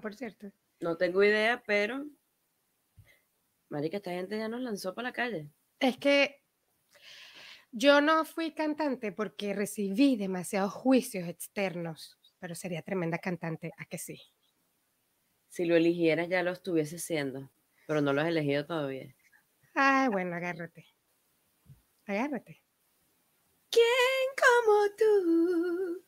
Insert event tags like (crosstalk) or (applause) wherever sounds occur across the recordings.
por cierto? No tengo idea, pero. Marica, esta gente ya nos lanzó para la calle. Es que yo no fui cantante porque recibí demasiados juicios externos, pero sería tremenda cantante, ¿a que sí? Si lo eligieras ya lo estuviese siendo, pero no lo has elegido todavía. Ay, bueno, agárrate. Agárrate. ¿Quién como tú?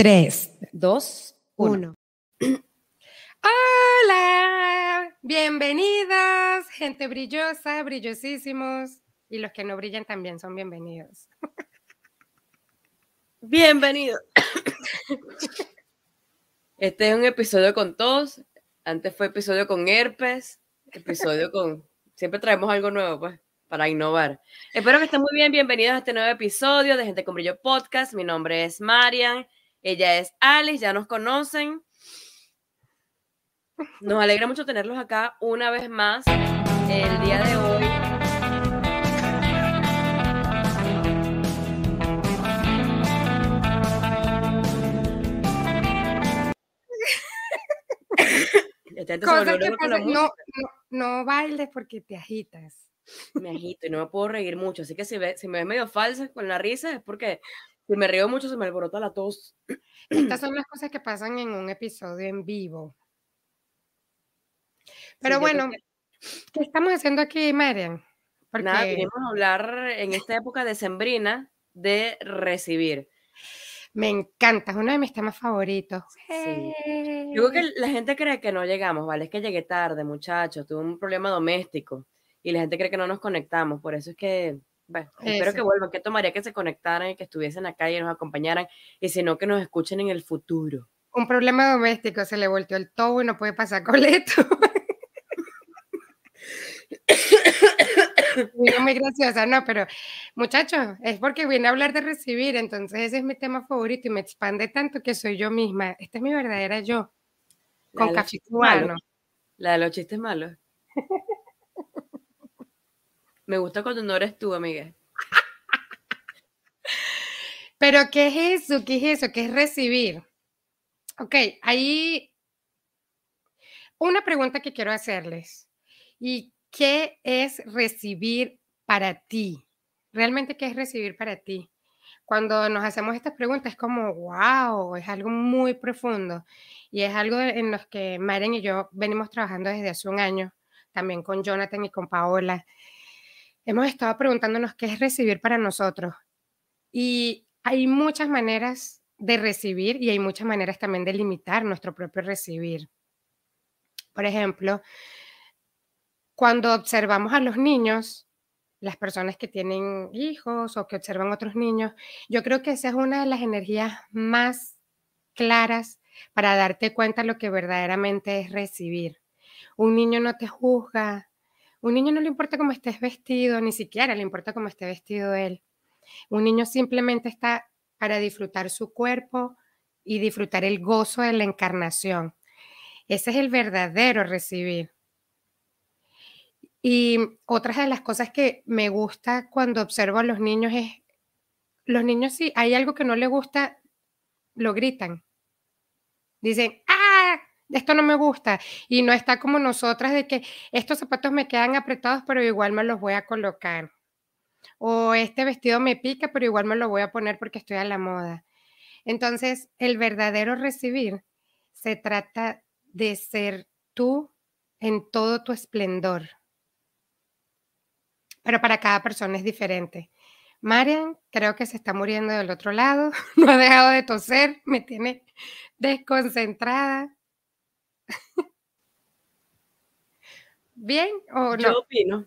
3, 2, 1. Hola, bienvenidas, gente brillosa, brillosísimos. Y los que no brillan también son bienvenidos. Bienvenido. Este es un episodio con tos. Antes fue episodio con herpes. Episodio con. Siempre traemos algo nuevo, pues, para innovar. Espero que estén muy bien. Bienvenidos a este nuevo episodio de Gente con Brillo Podcast. Mi nombre es Marian. Ella es Alice, ya nos conocen. Nos alegra mucho tenerlos acá una vez más el día de hoy. (laughs) no, no, bailes porque te agitas. Me agito y no me puedo reír mucho. Así que si, si me ves medio falsa con la risa es porque si me río mucho se me alborota la tos. Estas (clears throat) son las cosas que pasan en un episodio en vivo. Pero bueno, ¿qué estamos haciendo aquí, Marian? Porque... Nada, venimos a hablar en esta época de sembrina de recibir. Me encanta, es uno de mis temas favoritos. Sí. Yo creo que la gente cree que no llegamos, ¿vale? Es que llegué tarde, muchachos, tuve un problema doméstico y la gente cree que no nos conectamos, por eso es que, bueno, espero que vuelvan, que tomaría que se conectaran y que estuviesen acá y nos acompañaran, y si no, que nos escuchen en el futuro. Un problema doméstico, se le volteó el tobo y no puede pasar (laughs) coleto. muy graciosa, no, pero muchachos, es porque viene a hablar de recibir, entonces ese es mi tema favorito y me expande tanto que soy yo misma. Esta es mi verdadera yo, con café cubano. La de los chistes malos. Me gusta cuando no eres tú, amiga. (laughs) Pero, ¿qué es eso? ¿Qué es eso? ¿Qué es recibir? Ok, hay una pregunta que quiero hacerles. ¿Y ¿Qué es recibir para ti? ¿Realmente qué es recibir para ti? Cuando nos hacemos estas preguntas es como, wow, es algo muy profundo y es algo en los que Maren y yo venimos trabajando desde hace un año, también con Jonathan y con Paola. Hemos estado preguntándonos qué es recibir para nosotros y hay muchas maneras de recibir y hay muchas maneras también de limitar nuestro propio recibir. Por ejemplo, cuando observamos a los niños, las personas que tienen hijos o que observan otros niños, yo creo que esa es una de las energías más claras para darte cuenta lo que verdaderamente es recibir. Un niño no te juzga, un niño no le importa cómo estés vestido, ni siquiera le importa cómo esté vestido él. Un niño simplemente está para disfrutar su cuerpo y disfrutar el gozo de la encarnación. Ese es el verdadero recibir. Y otra de las cosas que me gusta cuando observo a los niños es, los niños si hay algo que no les gusta, lo gritan. Dicen, esto no me gusta. Y no está como nosotras de que estos zapatos me quedan apretados, pero igual me los voy a colocar. O este vestido me pica, pero igual me lo voy a poner porque estoy a la moda. Entonces, el verdadero recibir se trata de ser tú en todo tu esplendor pero para cada persona es diferente. Marian creo que se está muriendo del otro lado, (laughs) no ha dejado de toser, me tiene desconcentrada. ¿Bien o no? Yo opino.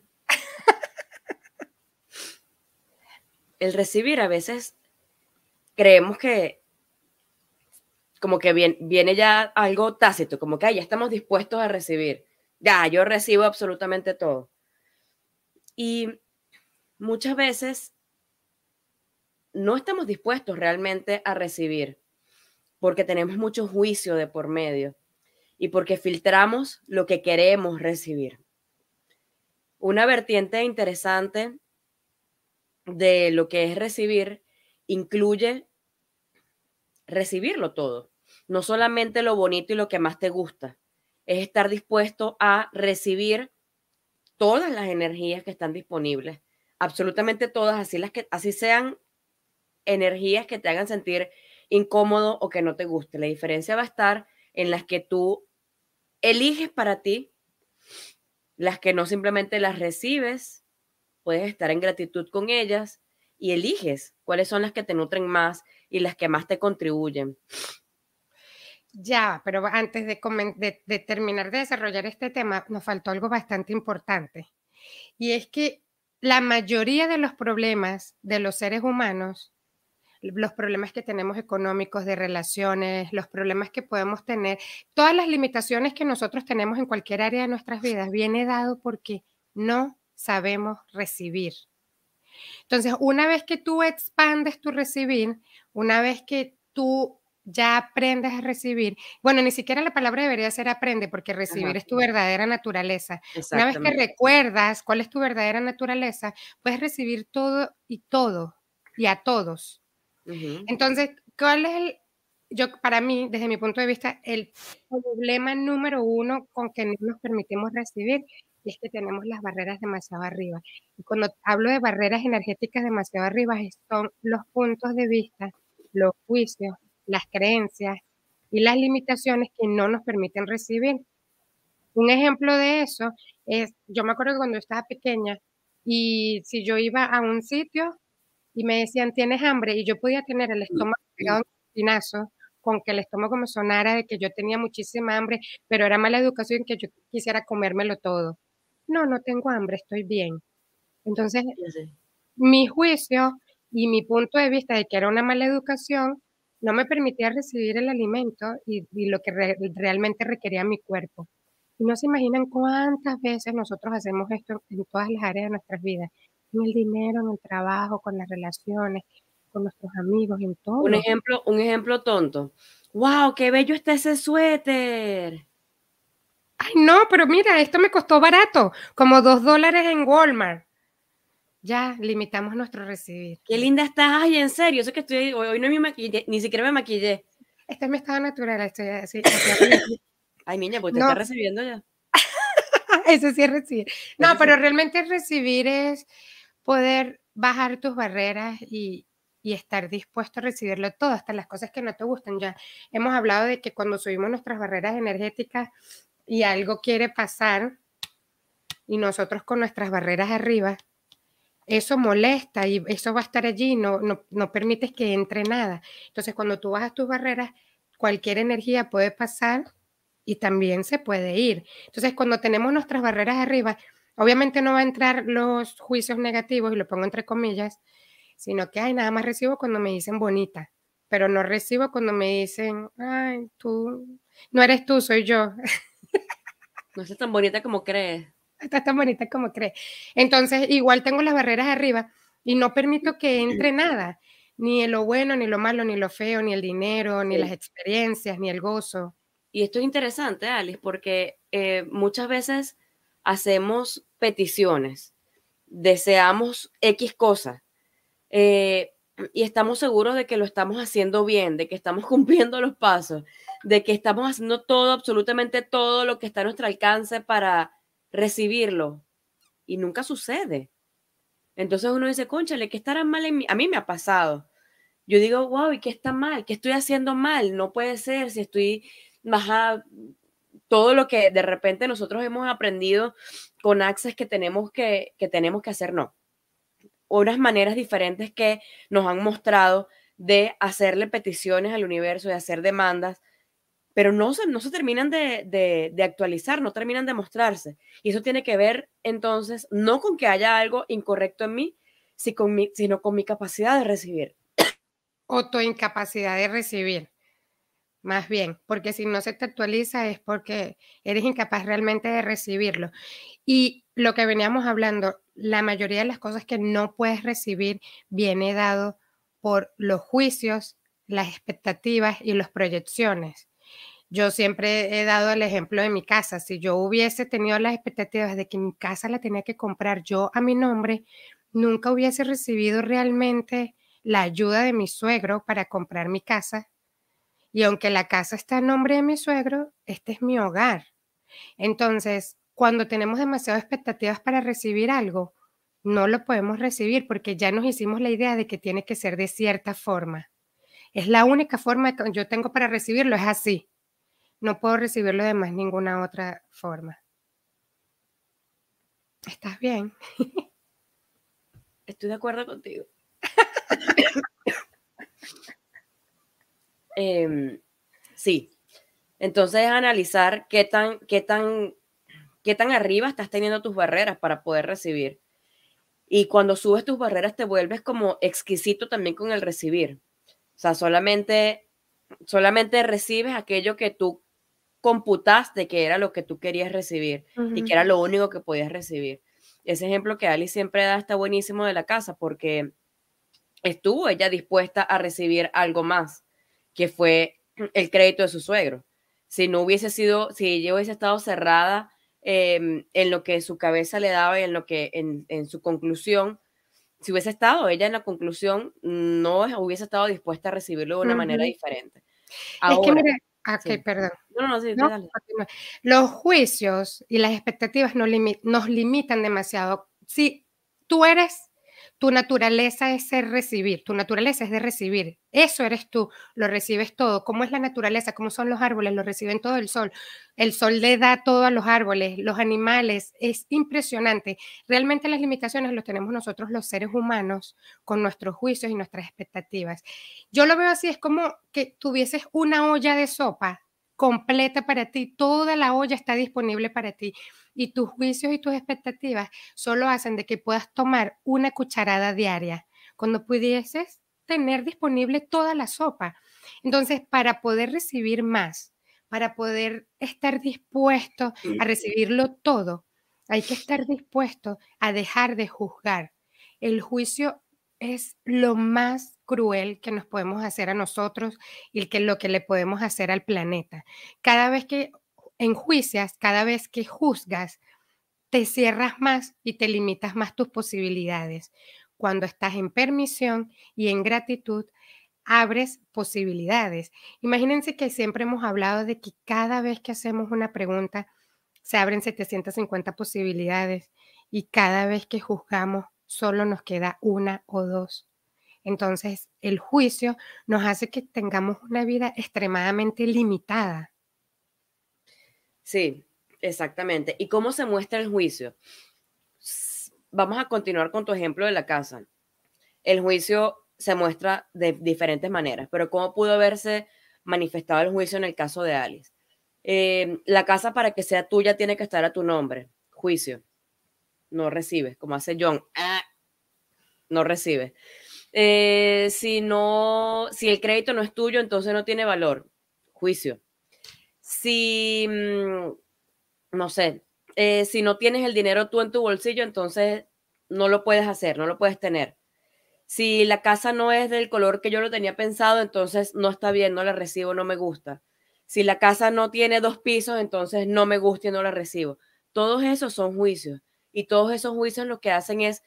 El recibir a veces creemos que como que viene, viene ya algo tácito, como que ya estamos dispuestos a recibir. Ya, yo recibo absolutamente todo. Y muchas veces no estamos dispuestos realmente a recibir porque tenemos mucho juicio de por medio y porque filtramos lo que queremos recibir. Una vertiente interesante de lo que es recibir incluye recibirlo todo, no solamente lo bonito y lo que más te gusta, es estar dispuesto a recibir todas las energías que están disponibles, absolutamente todas, así, las que, así sean energías que te hagan sentir incómodo o que no te guste. La diferencia va a estar en las que tú eliges para ti, las que no simplemente las recibes, puedes estar en gratitud con ellas y eliges cuáles son las que te nutren más y las que más te contribuyen. Ya, pero antes de, terminar de desarrollar este tema, nos faltó algo bastante importante. Y es que la mayoría de los problemas de los seres humanos, los problemas que tenemos económicos, de relaciones, los problemas que podemos tener, todas las limitaciones que nosotros tenemos en cualquier área de nuestras vidas, viene dado porque no sabemos recibir. Entonces, una vez que tú expandes tu recibir, una vez que tú ya aprendes a recibir. Bueno, ni siquiera la palabra debería ser aprende, porque recibir es tu verdadera naturaleza. Una vez que recuerdas cuál es tu verdadera naturaleza, puedes recibir todo y todo y a todos. Entonces, ¿cuál es el, yo, para mí, desde mi punto de vista, el problema número uno con que no nos permitimos recibir es que tenemos las barreras demasiado arriba. Y cuando hablo de barreras energéticas demasiado arriba, son los puntos de vista, los juicios, las creencias y las limitaciones que no nos permiten recibir. Un ejemplo de eso es, yo me acuerdo cuando estaba pequeña y si yo iba a un sitio y me decían, tienes hambre, y yo podía tener el estómago pegado en un pinazo, con que el estómago me sonara de que yo tenía muchísima hambre, pero era mala educación que yo quisiera comérmelo todo. No, no tengo hambre, estoy bien. Entonces, mi juicio y mi punto de vista de que era una mala educación no me permitía recibir el alimento y, lo que realmente requería mi cuerpo. Y no se imaginan cuántas veces nosotros hacemos esto en todas las áreas de nuestras vidas, en el dinero, en el trabajo, con las relaciones, con nuestros amigos, en todo. Un ejemplo, un ejemplo tonto. ¡Wow! ¡Qué bello está ese suéter! Ay, no, pero mira, esto me costó barato, como dos dólares en Walmart ya limitamos nuestro recibir. Qué linda estás, ay, en serio, eso que estoy, hoy, no me maquillé, ni siquiera me maquillé. Este es mi estado natural, estoy así. (laughs) ay, niña, pues te estás recibiendo ya. (laughs) eso sí es recibir. No, pero realmente recibir es poder bajar tus barreras y, y estar dispuesto a recibirlo todo, hasta las cosas que no te gustan. Ya hemos hablado de que cuando subimos nuestras barreras energéticas y algo quiere pasar y nosotros con nuestras barreras arriba, eso molesta y eso va a estar allí, no, no, no permites que entre nada. Entonces, cuando tú bajas tus barreras, cualquier energía puede pasar y también se puede ir. Entonces, cuando tenemos nuestras barreras arriba, obviamente no va a entrar los juicios negativos, y lo pongo entre comillas, sino que, ay, nada más recibo cuando me dicen bonita, pero no recibo cuando me dicen, ay, tú, no eres tú, soy yo. No es tan bonita como crees está tan bonita como cree. Entonces, igual tengo las barreras arriba y no permito que entre nada, ni lo bueno, ni lo malo, ni lo feo, ni el dinero, ni las experiencias, ni el gozo. Y esto es interesante, Alice, porque eh, muchas veces hacemos peticiones, deseamos X cosas eh, y estamos seguros de que lo estamos haciendo bien, de que estamos (laughs) cumpliendo los pasos, de que estamos haciendo todo, absolutamente todo lo que está a nuestro alcance para recibirlo y nunca sucede. Entonces uno dice, conchale, ¿qué estará mal en mí? A mí me ha pasado. Yo digo, wow, ¿y qué está mal? ¿Qué estoy haciendo mal? No puede ser si estoy más todo lo que de repente nosotros hemos aprendido con Access que tenemos que, que tenemos que hacer, no. Unas maneras diferentes que nos han mostrado de hacerle peticiones al universo, de hacer demandas, pero no se, no se terminan de, actualizar, no terminan de mostrarse. Y eso tiene que ver entonces no con que haya algo incorrecto en mí, sino con mi capacidad de recibir. O tu incapacidad de recibir. Más bien, porque si no se te actualiza es porque eres incapaz realmente de recibirlo. Y lo que veníamos hablando, la mayoría de las cosas que no puedes recibir viene dado por los juicios, las expectativas y las proyecciones. Yo siempre he dado el ejemplo de mi casa. Si yo hubiese tenido las expectativas de que mi casa la tenía que comprar yo a mi nombre, nunca hubiese recibido realmente la ayuda de mi suegro para comprar mi casa. Y aunque la casa está a nombre de mi suegro, este es mi hogar. Entonces, cuando tenemos demasiadas expectativas para recibir algo, no lo podemos recibir porque ya nos hicimos la idea de que tiene que ser de cierta forma. Es la única forma que yo tengo para recibirlo, es así. No puedo recibirlo de más ninguna otra forma. ¿Estás bien? Estoy de acuerdo contigo. Em, sí. Entonces, analizar qué tan, qué tan, qué tan arriba estás teniendo tus barreras para poder recibir. Y cuando subes tus barreras te vuelves como exquisito también con el recibir. O sea, solamente, solamente recibes aquello que tú computaste que era lo que tú querías recibir y que era lo único que podías recibir. Ese ejemplo que Ali siempre da está buenísimo de la casa porque estuvo ella dispuesta a recibir algo más, que fue el crédito de su suegro. Si no hubiese sido, si ella hubiese estado cerrada em, en lo que su cabeza le daba y en lo que, en, su conclusión, si hubiese estado ella en la conclusión, no hubiese estado dispuesta a recibirlo de una manera diferente. Ahora, es que ah, perdón. No, no, sí, Los juicios y las expectativas nos, nos limitan demasiado. Si tú eres tu naturaleza es ser recibir, tu naturaleza es de recibir. Eso eres tú, lo recibes todo. ¿Cómo es la naturaleza? ¿Cómo son los árboles? Lo reciben todo el sol. El sol le da todo a los árboles, los animales. Es impresionante. Realmente las limitaciones las tenemos nosotros los seres humanos con nuestros juicios y nuestras expectativas. Yo lo veo así, es como que tuvieses una olla de sopa completa para ti, toda la olla está disponible para ti y tus juicios y tus expectativas solo hacen de que puedas tomar una cucharada diaria cuando pudieses tener disponible toda la sopa. Entonces, para poder recibir más, para poder estar dispuesto a recibirlo todo, hay que estar dispuesto a dejar de juzgar. El juicio es lo más cruel que nos podemos hacer a nosotros y que lo que le podemos hacer al planeta. Cada vez que enjuicias, cada vez que juzgas, te cierras más y te limitas más tus posibilidades. Cuando estás en permisión y en gratitud, abres posibilidades. Imagínense que siempre hemos hablado de que cada vez que hacemos una pregunta, se abren 750 posibilidades y cada vez que juzgamos, solo nos queda una o dos. Entonces, el juicio nos hace que tengamos una vida extremadamente limitada. Sí, exactamente. ¿Y cómo se muestra el juicio? Vamos a continuar con tu ejemplo de la casa. El juicio se muestra de diferentes maneras, pero ¿cómo pudo haberse manifestado el juicio en el caso de Alice? Em, la casa para que sea tuya tiene que estar a tu nombre. Juicio. No recibes, como hace John. Ah, no recibe. Eh, si no, si el crédito no es tuyo, entonces no tiene valor. Juicio si, mm, no sé, eh, si no tienes el dinero tú en tu bolsillo, entonces no lo puedes hacer, no lo puedes tener. Si la casa no es del color que yo lo tenía pensado, entonces no está bien, no la recibo, no me gusta. Si la casa no tiene dos pisos, entonces no me gusta y no la recibo. Todos esos son juicios y todos esos juicios lo que hacen es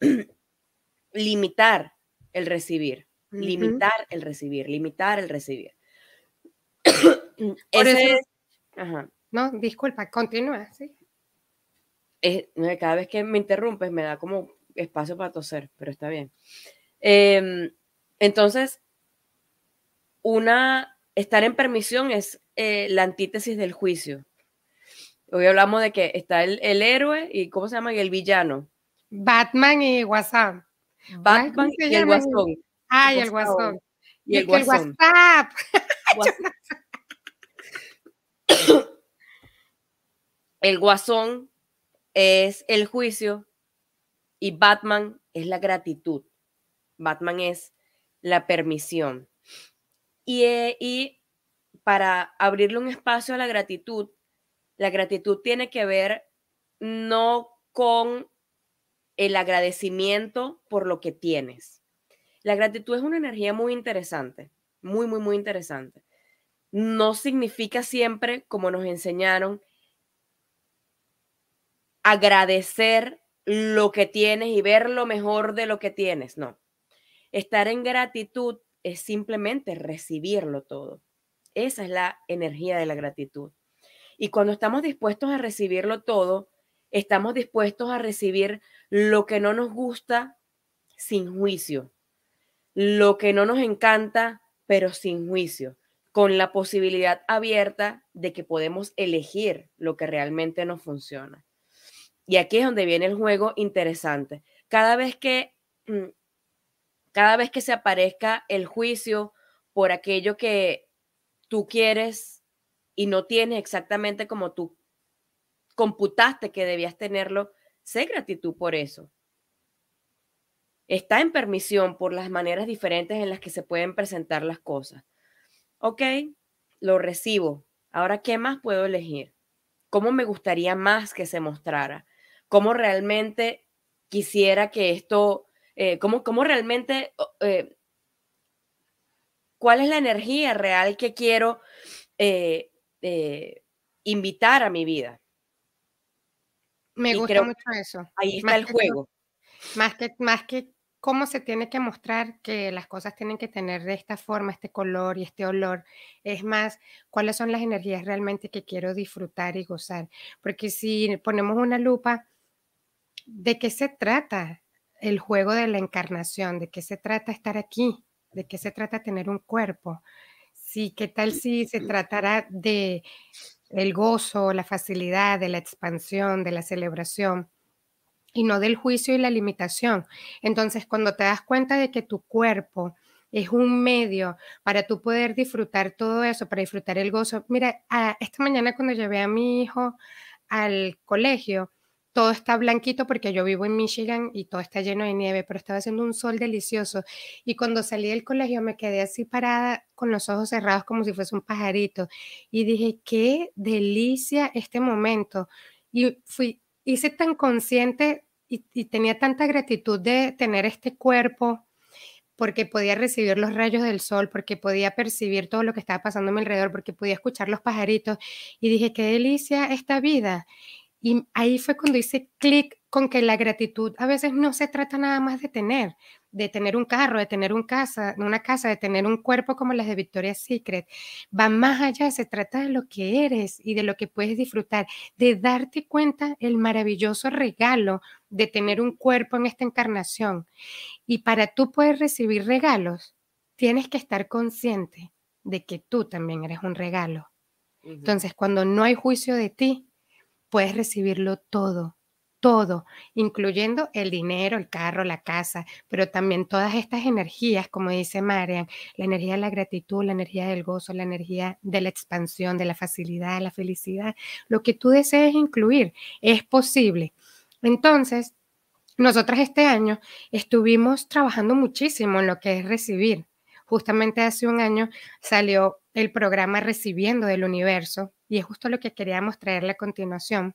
(clears throat) limitar el recibir, limitar el recibir, limitar el recibir. No, disculpa, continúa, sí. cada vez que me interrumpes me da como espacio para toser, pero está bien. Em, entonces, una, estar en permisión es eh, la antítesis del juicio. Hoy hablamos de que está el, héroe y ¿cómo se llama? Y el villano. Batman y WhatsApp. Batman y el guasón. Ay, el guasón. Y, el, WhatsApp. (laughs) (coughs) el guasón es el juicio y Batman es la gratitud. Batman es la permisión. Y, eh, y para abrirle un espacio a la gratitud, la gratitud tiene que ver no con el agradecimiento por lo que tienes. La gratitud es una energía muy interesante, muy, muy, muy interesante. No significa siempre, como nos enseñaron, agradecer lo que tienes y ver lo mejor de lo que tienes. No. Estar en gratitud es simplemente recibirlo todo. Esa es la energía de la gratitud. Y cuando estamos dispuestos a recibirlo todo, estamos dispuestos a recibir lo que no nos gusta sin juicio, lo que no nos encanta, pero sin juicio, con la posibilidad abierta de que podemos elegir lo que realmente nos funciona. Y aquí es donde viene el juego interesante. Cada vez que, mm, cada vez que se aparezca el juicio por aquello que tú quieres y no tienes exactamente como tú computaste que debías tenerlo, sé gratitud por eso. Está en permisión por las maneras diferentes en las que se pueden presentar las cosas. Ok, lo recibo. Ahora, ¿qué más puedo elegir? ¿Cómo me gustaría más que se mostrara? ¿Cómo realmente quisiera que esto, eh, cómo, realmente, eh, cuál es la energía real que quiero eh, invitar a mi vida? Me gusta mucho eso. Ahí está el juego. Más que, más que cómo se tiene que mostrar que las cosas tienen que tener de esta forma, este color y este olor. Es más, cuáles son las energías realmente que quiero disfrutar y gozar. Porque si ponemos una lupa, ¿de qué se trata el juego de la encarnación? ¿De qué se trata estar aquí? ¿De qué se trata tener un cuerpo? Sí, ¿qué tal si se tratara de el gozo, la facilidad, de la expansión, de la celebración y no del juicio y la limitación. Entonces, cuando te das cuenta de que tu cuerpo es un medio para tú poder disfrutar todo eso, para disfrutar el gozo. Mira, esta mañana cuando llevé a mi hijo al colegio, todo está blanquito porque yo vivo en Michigan y todo está lleno de nieve, pero estaba haciendo un sol delicioso. Y cuando salí del colegio me quedé así parada con los ojos cerrados como si fuese un pajarito. Y dije, qué delicia este momento. Y fui, hice tan consciente y, y tenía tanta gratitud de tener este cuerpo porque podía recibir los rayos del sol, porque podía percibir todo lo que estaba pasando a mi alrededor, porque podía escuchar los pajaritos. Y dije, qué delicia esta vida. Y ahí fue cuando hice clic con que la gratitud a veces no se trata nada más de tener, de tener un carro, de tener un casa, una casa, de tener un cuerpo como las de Victoria's Secret. Va más allá, se trata de lo que eres y de lo que puedes disfrutar, de darte cuenta el maravilloso regalo de tener un cuerpo en esta encarnación. Y para tú poder recibir regalos, tienes que estar consciente de que tú también eres un regalo. Entonces, cuando no hay juicio de ti, puedes recibirlo todo, todo, incluyendo el dinero, el carro, la casa, pero también todas estas energías, como dice Marian, la energía de la gratitud, la energía del gozo, la energía de la expansión, de la facilidad, la felicidad, lo que tú desees incluir, es posible. Entonces, nosotras este año estuvimos trabajando muchísimo en lo que es recibir. Justamente hace un año salió el programa Recibiendo del Universo, y es justo lo que queríamos traerle a continuación,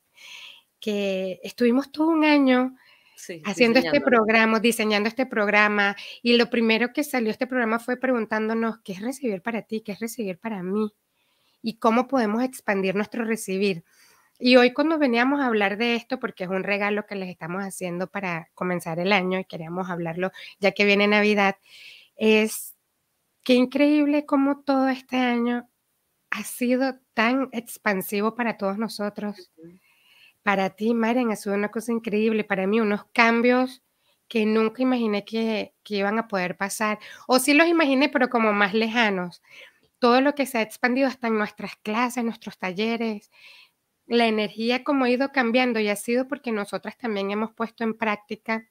que estuvimos todo un año haciendo este programa, diseñando este programa, y lo primero que salió este programa fue preguntándonos qué es recibir para ti, qué es recibir para mí, y cómo podemos expandir nuestro recibir. Y hoy cuando veníamos a hablar de esto, porque es un regalo que les estamos haciendo para comenzar el año y queríamos hablarlo ya que viene Navidad, es qué increíble cómo todo este año ha sido tan expansivo para todos nosotros. Para ti, Marian, ha sido una cosa increíble. Para mí, unos cambios que nunca imaginé que, que iban a poder pasar. O sí los imaginé, pero como más lejanos. Todo lo que se ha expandido hasta en nuestras clases, nuestros talleres, la energía como ha ido cambiando y ha sido porque nosotras también hemos puesto en práctica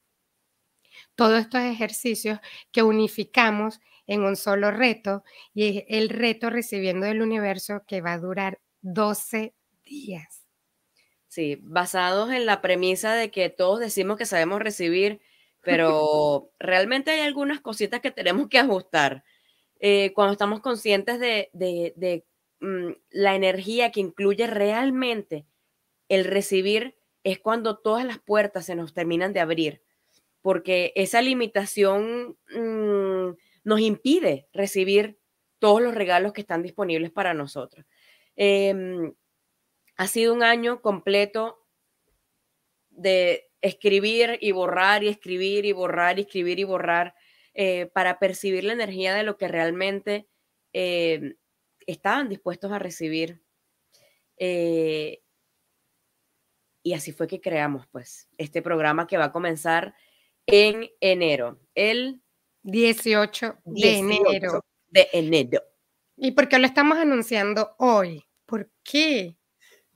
todos estos ejercicios que unificamos en un solo reto y el reto recibiendo del universo que va a durar 12 días. Sí, basados en la premisa de que todos decimos que sabemos recibir, pero (laughs) realmente hay algunas cositas que tenemos que ajustar. Eh, cuando estamos conscientes de, mm, la energía que incluye realmente el recibir es cuando todas las puertas se nos terminan de abrir, porque esa limitación mm, nos impide recibir todos los regalos que están disponibles para nosotros. Em, ha sido un año completo de escribir y borrar y escribir y borrar y escribir y borrar eh, para percibir la energía de lo que realmente em, estaban dispuestos a recibir. Eh, y así fue que creamos pues este programa que va a comenzar en enero, el 18 de enero. De enero. ¿Y por qué lo estamos anunciando hoy? ¿Por qué?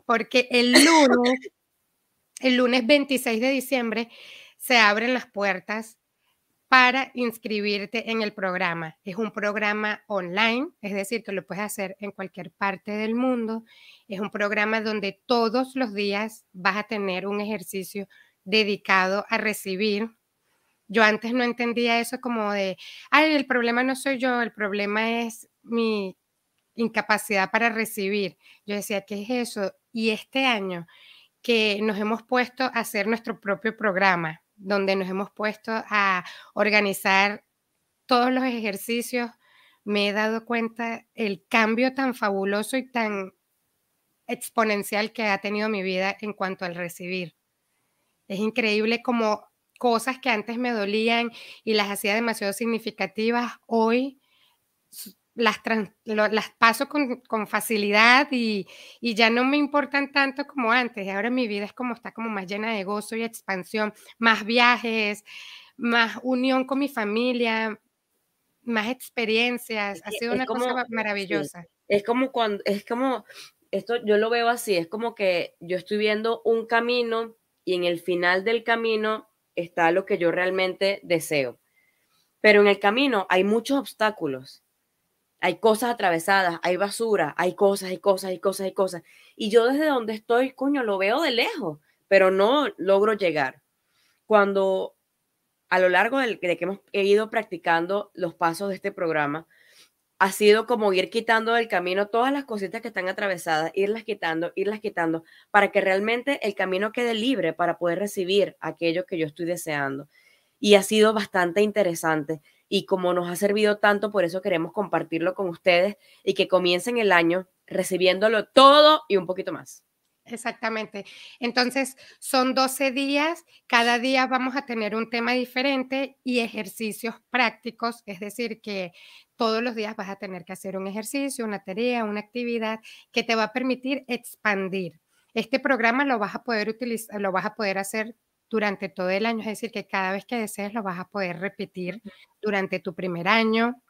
Porque el lunes, (laughs) el lunes 26 de diciembre, se abren las puertas para inscribirte en el programa. Es un programa online, es decir, que lo puedes hacer en cualquier parte del mundo. Es un programa donde todos los días vas a tener un ejercicio dedicado a recibir. Yo antes no entendía eso como de, ay, el problema no soy yo, el problema es mi incapacidad para recibir. Yo decía, ¿qué es eso? Y este año que nos hemos puesto a hacer nuestro propio programa, donde nos hemos puesto a organizar todos los ejercicios, me he dado cuenta el cambio tan fabuloso y tan exponencial que ha tenido mi vida en cuanto al recibir. Es increíble como cosas que antes me dolían y las hacía demasiado significativas, hoy las, las paso con, facilidad y, ya no me importan tanto como antes. Ahora mi vida es como está como más llena de gozo y expansión, más viajes, más unión con mi familia, más experiencias. Ha sido una cosa (laughs) maravillosa. Es como cuando, es como, esto yo lo veo así, es como que yo estoy viendo un camino y en el final del camino está lo que yo realmente deseo. Pero en el camino hay muchos obstáculos hay cosas atravesadas, hay basura, hay cosas, hay cosas, hay cosas, hay cosas. Y yo desde donde estoy, coño, lo veo de lejos, pero no logro llegar. Cuando a lo largo de que hemos ido practicando los pasos de este programa, ha sido como ir quitando del camino todas las cositas que están atravesadas, irlas quitando, irlas quitando, para que realmente el camino quede libre para poder recibir aquello que yo estoy deseando. Y ha sido bastante interesante y como nos ha servido tanto, por eso queremos compartirlo con ustedes y que comiencen el año recibiéndolo todo y un poquito más. Exactamente. Entonces, son 12 días, cada día vamos a tener un tema diferente y ejercicios prácticos, es decir, que todos los días vas a tener que hacer un ejercicio, una tarea, una actividad que te va a permitir expandir. Este programa lo vas a poder utilizar, lo vas a poder hacer durante todo el año, es decir, que cada vez que desees lo vas a poder repetir durante tu primer año.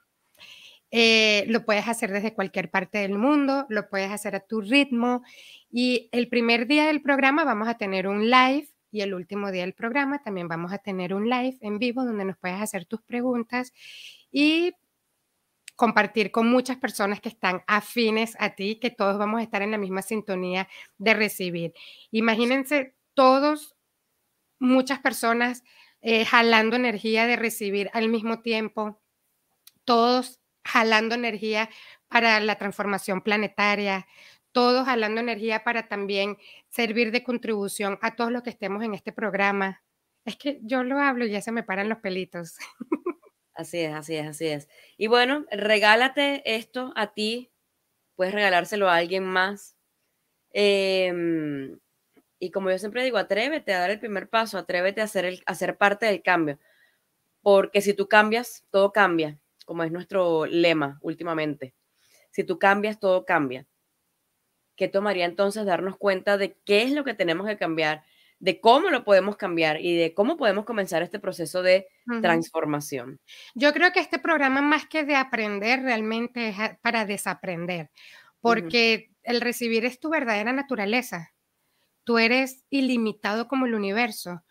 Eh, lo puedes hacer desde cualquier parte del mundo, lo puedes hacer a tu ritmo y el primer día del programa vamos a tener un live y el último día del programa también vamos a tener un live en vivo donde nos puedes hacer tus preguntas y compartir con muchas personas que están afines a ti, que todos vamos a estar en la misma sintonía de recibir. Imagínense todos muchas personas eh, jalando energía de recibir al mismo tiempo, todos jalando energía para la transformación planetaria, todos jalando energía para también servir de contribución a todos los que estemos en este programa. Es que yo lo hablo y ya se me paran los pelitos. (laughs) Así es, así es, así es. Y bueno, regálate esto a ti, puedes regalárselo a alguien más. Eh, y como yo siempre digo, atrévete a dar el primer paso, atrévete a ser, el, a ser parte del cambio. Porque si tú cambias, todo cambia, como es nuestro lema últimamente. Si tú cambias, todo cambia. ¿Qué tomaría entonces darnos cuenta de qué es lo que tenemos que cambiar, de cómo lo podemos cambiar y de cómo podemos comenzar este proceso de transformación? Yo creo que este programa, más que de aprender, realmente es para desaprender, porque el recibir es tu verdadera naturaleza tú eres ilimitado como el universo.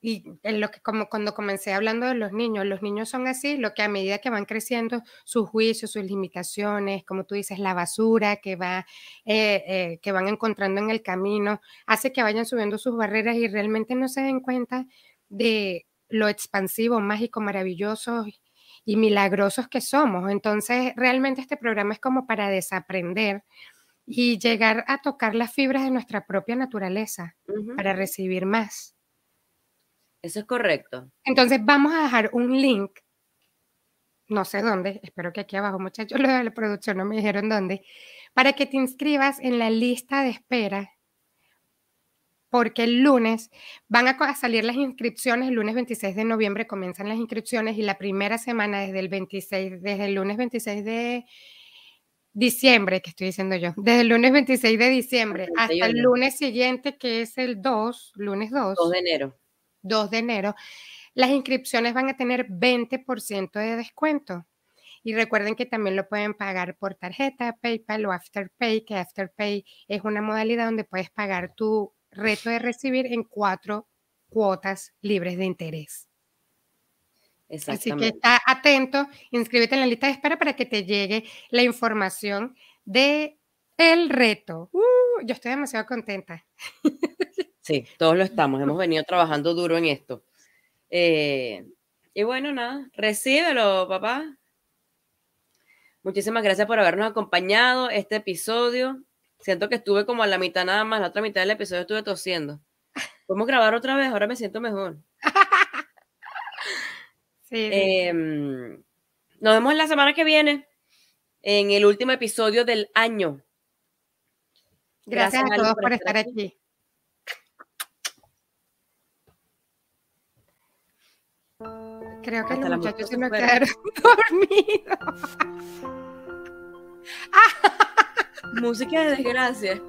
Y en lo que como cuando comencé hablando de los niños, los niños son así, lo que a medida que van creciendo, sus juicios, sus limitaciones, como tú dices, la basura que, va, eh, eh, que van encontrando en el camino, hace que vayan subiendo sus barreras y realmente no se den cuenta de lo expansivo, mágico, maravilloso y milagrosos que somos. Entonces, realmente este programa es como para desaprender y llegar a tocar las fibras de nuestra propia naturaleza para recibir más. Eso es correcto. Entonces, vamos a dejar un link, no sé dónde, espero que aquí abajo, muchachos, (laughs) lo de la producción no me dijeron dónde, para que te inscribas en la lista de espera porque el lunes van a salir las inscripciones, el lunes 26 de noviembre comienzan las inscripciones y la primera semana desde el 26, desde el lunes 26 de diciembre, que estoy diciendo yo, desde el lunes 26 de diciembre hasta el lunes siguiente, que es el 2, lunes 2. 2 de enero. 2 de enero, las inscripciones van a tener 20% de descuento. Y recuerden que también lo pueden pagar por tarjeta, PayPal o Afterpay, que Afterpay es una modalidad donde puedes pagar tu reto de recibir en cuatro cuotas libres de interés. Así que está atento, inscríbete en la lista de espera para que te llegue la información de el reto. Uh, yo estoy demasiado contenta. (laughs) Sí, todos lo estamos. Hemos venido trabajando duro en esto. Eh, y bueno, nada, recíbelo, papá. Muchísimas gracias por habernos acompañado este episodio. Siento que estuve como a la mitad nada más, la otra mitad del episodio estuve tosiendo. Podemos grabar otra vez, ahora me siento mejor. (laughs) Em, nos vemos la semana que viene en el último episodio del año. Gracias, a todos por, estar aquí. Creo que los muchachos se me quedaron (laughs) dormidos. (laughs) Música de desgracia.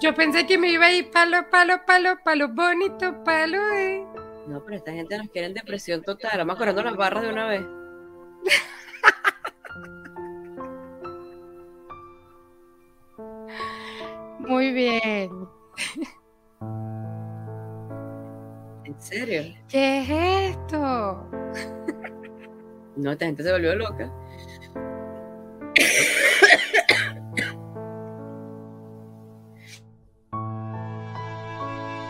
Yo pensé que me iba a ir palo, palo, palo, palo, bonito, palo, eh. No, pero esta gente nos quiere en depresión total. Vamos corriendo las barras de una vez. (laughs) Muy bien. ¿En serio? ¿Qué es esto? No, esta gente se volvió loca.